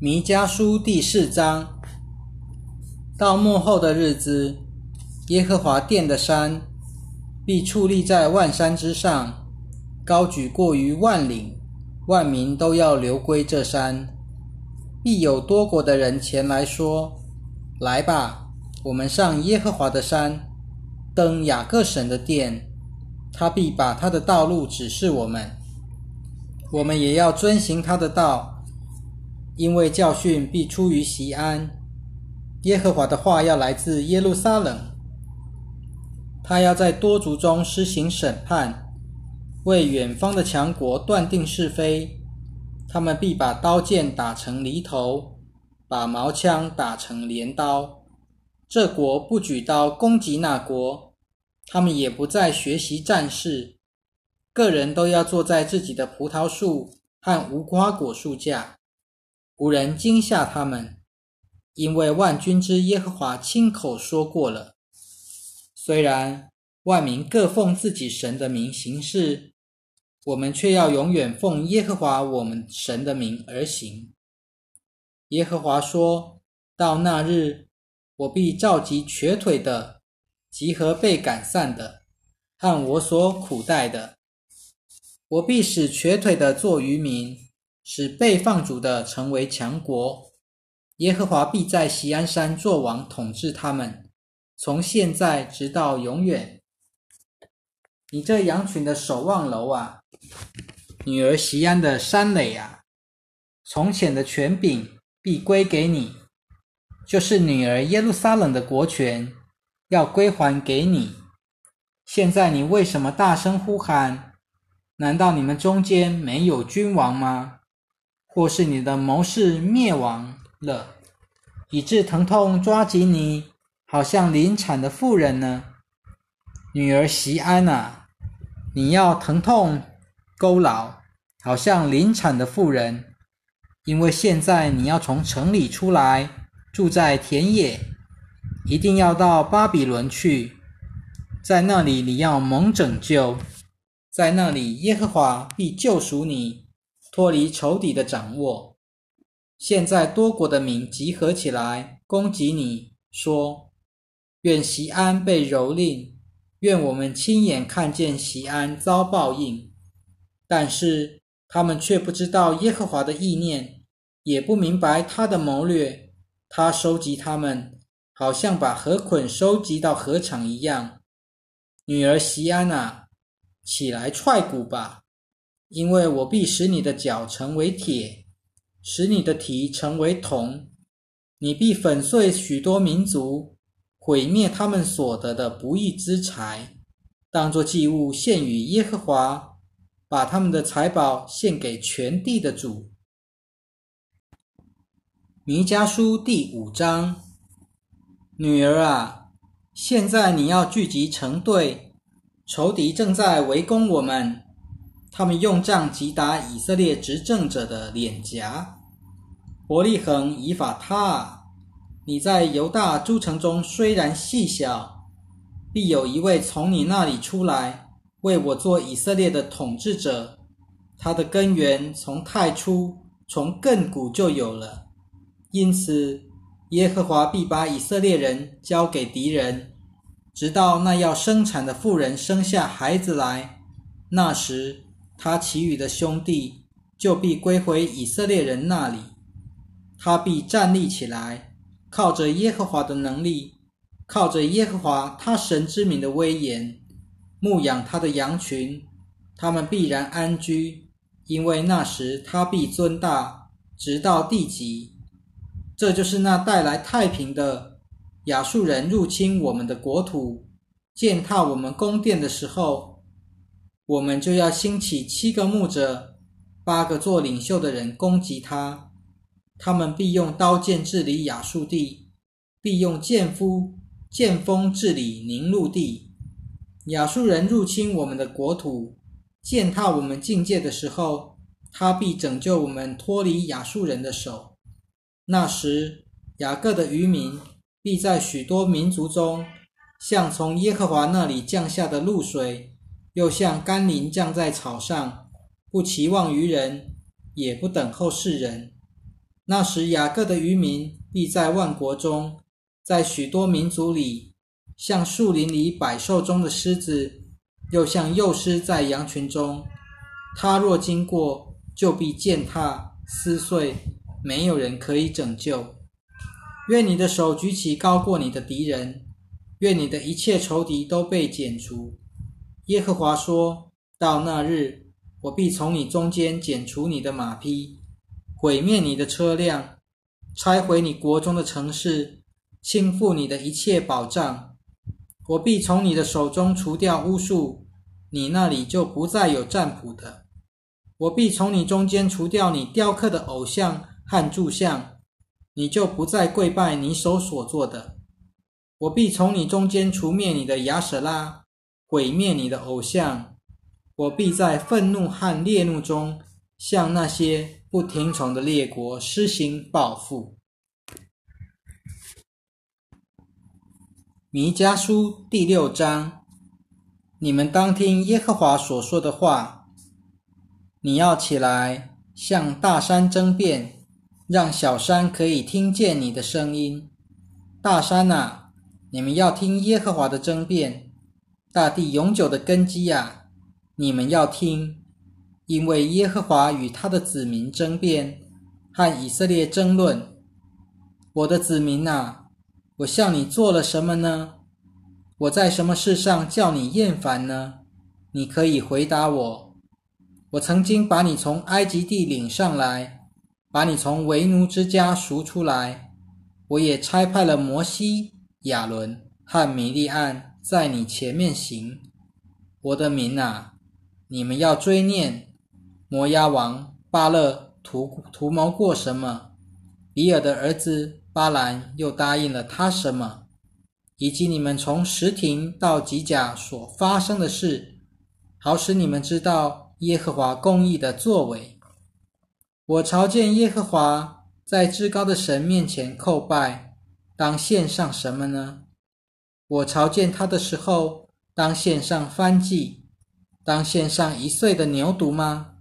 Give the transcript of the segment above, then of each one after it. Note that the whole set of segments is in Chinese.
弥迦书第四章，到末后的日子，耶和华殿的山必矗立在万山之上，高举过于万岭，万民都要流归这山。必有多国的人前来说：“来吧，我们上耶和华的山，登雅各神的殿。他必把他的道路指示我们，我们也要遵行他的道。”因为教训必出于西安，耶和华的话要来自耶路撒冷。他要在多族中施行审判，为远方的强国断定是非。他们必把刀剑打成犁头，把矛枪打成镰刀。这国不举刀攻击那国，他们也不再学习战事。个人都要坐在自己的葡萄树和无花果树下。无人惊吓他们，因为万军之耶和华亲口说过了。虽然万民各奉自己神的名行事，我们却要永远奉耶和华我们神的名而行。耶和华说：“到那日，我必召集瘸腿的，集合被赶散的，和我所苦待的。我必使瘸腿的做渔民。”使被放逐的成为强国，耶和华必在锡安山作王，统治他们，从现在直到永远。你这羊群的守望楼啊，女儿锡安的山垒啊，从前的权柄必归给你，就是女儿耶路撒冷的国权要归还给你。现在你为什么大声呼喊？难道你们中间没有君王吗？或是你的谋士灭亡了，以致疼痛抓紧你，好像临产的妇人呢？女儿席安啊，你要疼痛勾劳，好像临产的妇人，因为现在你要从城里出来，住在田野，一定要到巴比伦去，在那里你要蒙拯救，在那里耶和华必救赎你。脱离仇敌的掌握。现在多国的民集合起来攻击你，说：“愿西安被蹂躏，愿我们亲眼看见西安遭报应。”但是他们却不知道耶和华的意念，也不明白他的谋略。他收集他们，好像把河捆收集到河场一样。女儿西安啊，起来踹鼓吧！因为我必使你的脚成为铁，使你的蹄成为铜，你必粉碎许多民族，毁灭他们所得的不义之财，当作祭物献与耶和华，把他们的财宝献给全地的主。弥迦书第五章，女儿啊，现在你要聚集成队，仇敌正在围攻我们。他们用杖击打以色列执政者的脸颊。伯利恒以法他，你在犹大诸城中虽然细小，必有一位从你那里出来，为我做以色列的统治者。他的根源从太初，从亘古就有了。因此，耶和华必把以色列人交给敌人，直到那要生产的妇人生下孩子来。那时。他其余的兄弟就必归回以色列人那里，他必站立起来，靠着耶和华的能力，靠着耶和华他神之名的威严，牧养他的羊群，他们必然安居，因为那时他必尊大，直到地极。这就是那带来太平的亚述人入侵我们的国土，践踏我们宫殿的时候。我们就要兴起七个牧者，八个做领袖的人攻击他。他们必用刀剑治理亚述地，必用剑夫剑锋治理宁禄地。亚述人入侵我们的国土，践踏我们境界的时候，他必拯救我们脱离亚述人的手。那时，雅各的渔民必在许多民族中，像从耶和华那里降下的露水。又像甘霖降在草上，不期望于人，也不等候世人。那时雅各的渔民必在万国中，在许多民族里，像树林里百兽中的狮子，又像幼狮在羊群中。他若经过，就必践踏撕碎，没有人可以拯救。愿你的手举起高过你的敌人，愿你的一切仇敌都被剪除。耶和华说：“到那日，我必从你中间剪除你的马匹，毁灭你的车辆，拆毁你国中的城市，倾覆你的一切宝藏。我必从你的手中除掉巫术，你那里就不再有占卜的。我必从你中间除掉你雕刻的偶像和柱像，你就不再跪拜你手所做的。我必从你中间除灭你的亚舍拉。”毁灭你的偶像，我必在愤怒和烈怒中向那些不听从的列国施行报复。弥迦书第六章，你们当听耶和华所说的话。你要起来向大山争辩，让小山可以听见你的声音。大山啊，你们要听耶和华的争辩。大地永久的根基呀，你们要听，因为耶和华与他的子民争辩，和以色列争论。我的子民呐，我向你做了什么呢？我在什么事上叫你厌烦呢？你可以回答我。我曾经把你从埃及地领上来，把你从为奴之家赎出来。我也差派了摩西、亚伦和米利安。在你前面行，我的民啊，你们要追念摩押王巴勒图图谋过什么？比尔的儿子巴兰又答应了他什么？以及你们从石亭到吉甲所发生的事，好使你们知道耶和华公义的作为。我朝见耶和华，在至高的神面前叩拜，当献上什么呢？我朝见他的时候，当献上翻祭，当献上一岁的牛犊吗？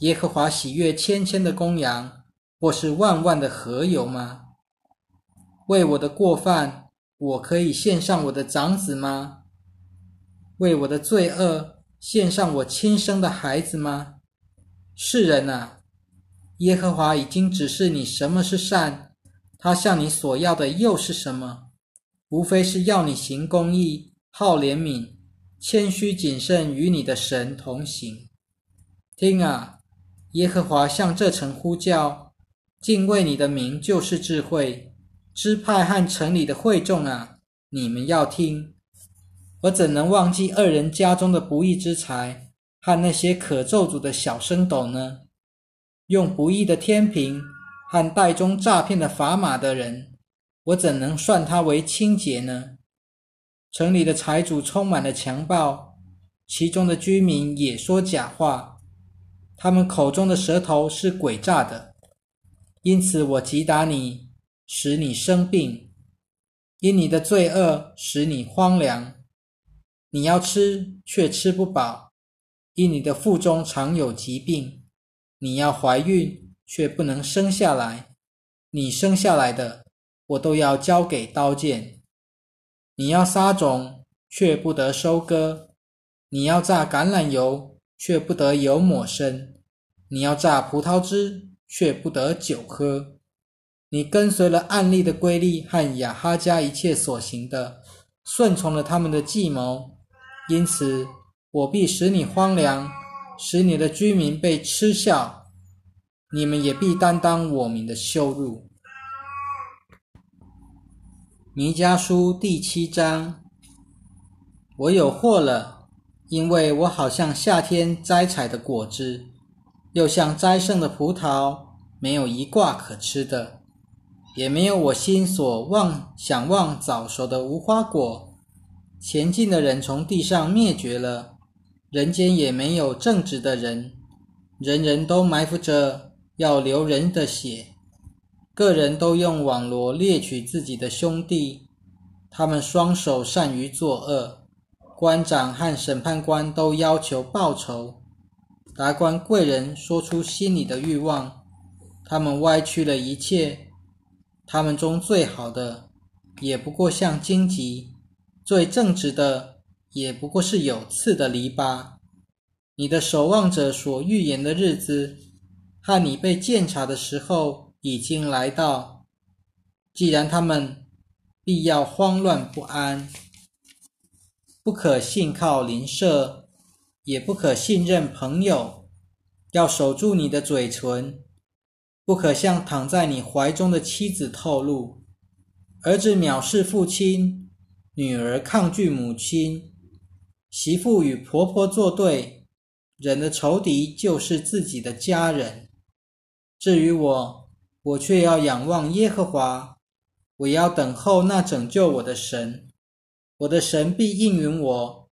耶和华喜悦千千的公羊，或是万万的河油吗？为我的过犯，我可以献上我的长子吗？为我的罪恶，献上我亲生的孩子吗？世人啊，耶和华已经指示你什么是善，他向你所要的又是什么？无非是要你行公义、好怜悯、谦虚谨慎，与你的神同行。听啊，耶和华向这城呼叫，敬畏你的名就是智慧。支派和城里的会众啊，你们要听。我怎能忘记二人家中的不义之财和那些可咒诅的小升斗呢？用不义的天平和袋中诈骗的砝码的人。我怎能算他为清洁呢？城里的财主充满了强暴，其中的居民也说假话，他们口中的舌头是诡诈的。因此，我击打你，使你生病；因你的罪恶，使你荒凉。你要吃，却吃不饱；因你的腹中常有疾病，你要怀孕，却不能生下来。你生下来的。我都要交给刀剑。你要撒种，却不得收割；你要榨橄榄油，却不得油抹身；你要榨葡萄汁，却不得酒喝。你跟随了暗利的规律和亚哈家一切所行的，顺从了他们的计谋，因此我必使你荒凉，使你的居民被嗤笑，你们也必担当我民的羞辱。弥迦书第七章，我有祸了，因为我好像夏天摘采的果子，又像摘剩的葡萄，没有一挂可吃的，也没有我心所望想望早熟的无花果。前进的人从地上灭绝了，人间也没有正直的人，人人都埋伏着要流人的血。个人都用网罗猎取自己的兄弟，他们双手善于作恶。官长和审判官都要求报酬。达官贵人说出心里的欲望，他们歪曲了一切。他们中最好的，也不过像荆棘；最正直的，也不过是有刺的篱笆。你的守望者所预言的日子，和你被鉴察的时候已经来到。既然他们必要慌乱不安，不可信靠邻舍，也不可信任朋友，要守住你的嘴唇，不可向躺在你怀中的妻子透露。儿子藐视父亲，女儿抗拒母亲，媳妇与婆婆作对。人的仇敌就是自己的家人。至于我，我却要仰望耶和华，我要等候那拯救我的神。我的神必应允我。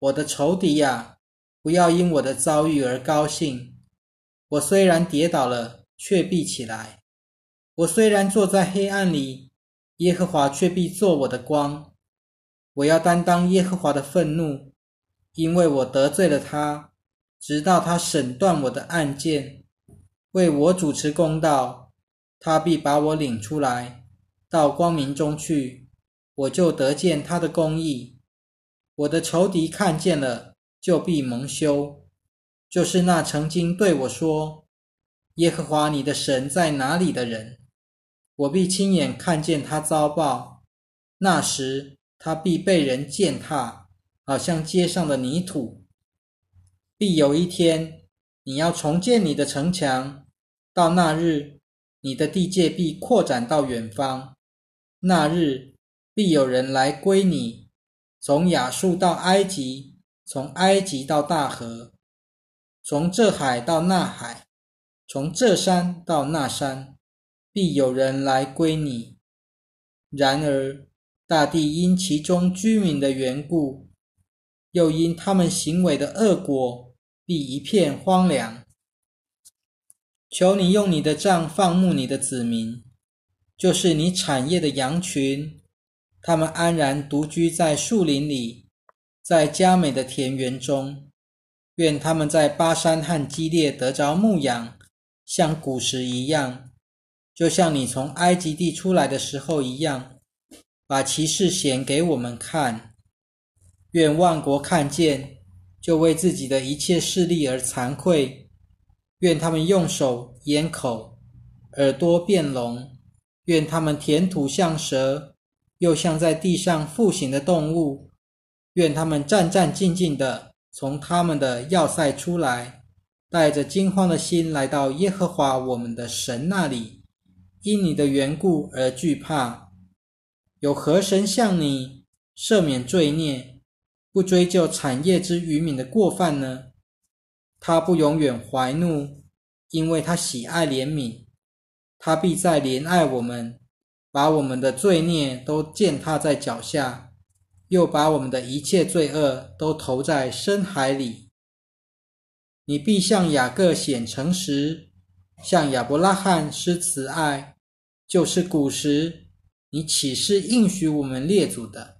我的仇敌呀，不要因我的遭遇而高兴。我虽然跌倒了，却必起来；我虽然坐在黑暗里，耶和华却必做我的光。我要担当耶和华的愤怒，因为我得罪了他。直到他审断我的案件，为我主持公道，他必把我领出来，到光明中去，我就得见他的公义。我的仇敌看见了，就必蒙羞。就是那曾经对我说：“耶和华你的神在哪里？”的人，我必亲眼看见他遭报。那时，他必被人践踏，好像街上的泥土。必有一天，你要重建你的城墙。到那日，你的地界必扩展到远方。那日，必有人来归你，从亚述到埃及，从埃及到大河，从这海到那海，从这山到那山，必有人来归你。然而，大地因其中居民的缘故，又因他们行为的恶果。必一片荒凉。求你用你的杖放牧你的子民，就是你产业的羊群。他们安然独居在树林里，在佳美的田园中。愿他们在巴山和基列得着牧养，像古时一样，就像你从埃及地出来的时候一样，把骑士显给我们看。愿万国看见。就为自己的一切势力而惭愧，愿他们用手掩口，耳朵变聋，愿他们填土像蛇，又像在地上复行的动物，愿他们战战兢兢的从他们的要塞出来，带着惊慌的心来到耶和华我们的神那里，因你的缘故而惧怕。有何神向你赦免罪孽？不追究产业之渔民的过犯呢？他不永远怀怒，因为他喜爱怜悯。他必在怜爱我们，把我们的罪孽都践踏在脚下，又把我们的一切罪恶都投在深海里。你必向雅各显诚实，向亚伯拉罕施慈爱，就是古时你岂是应许我们列祖的？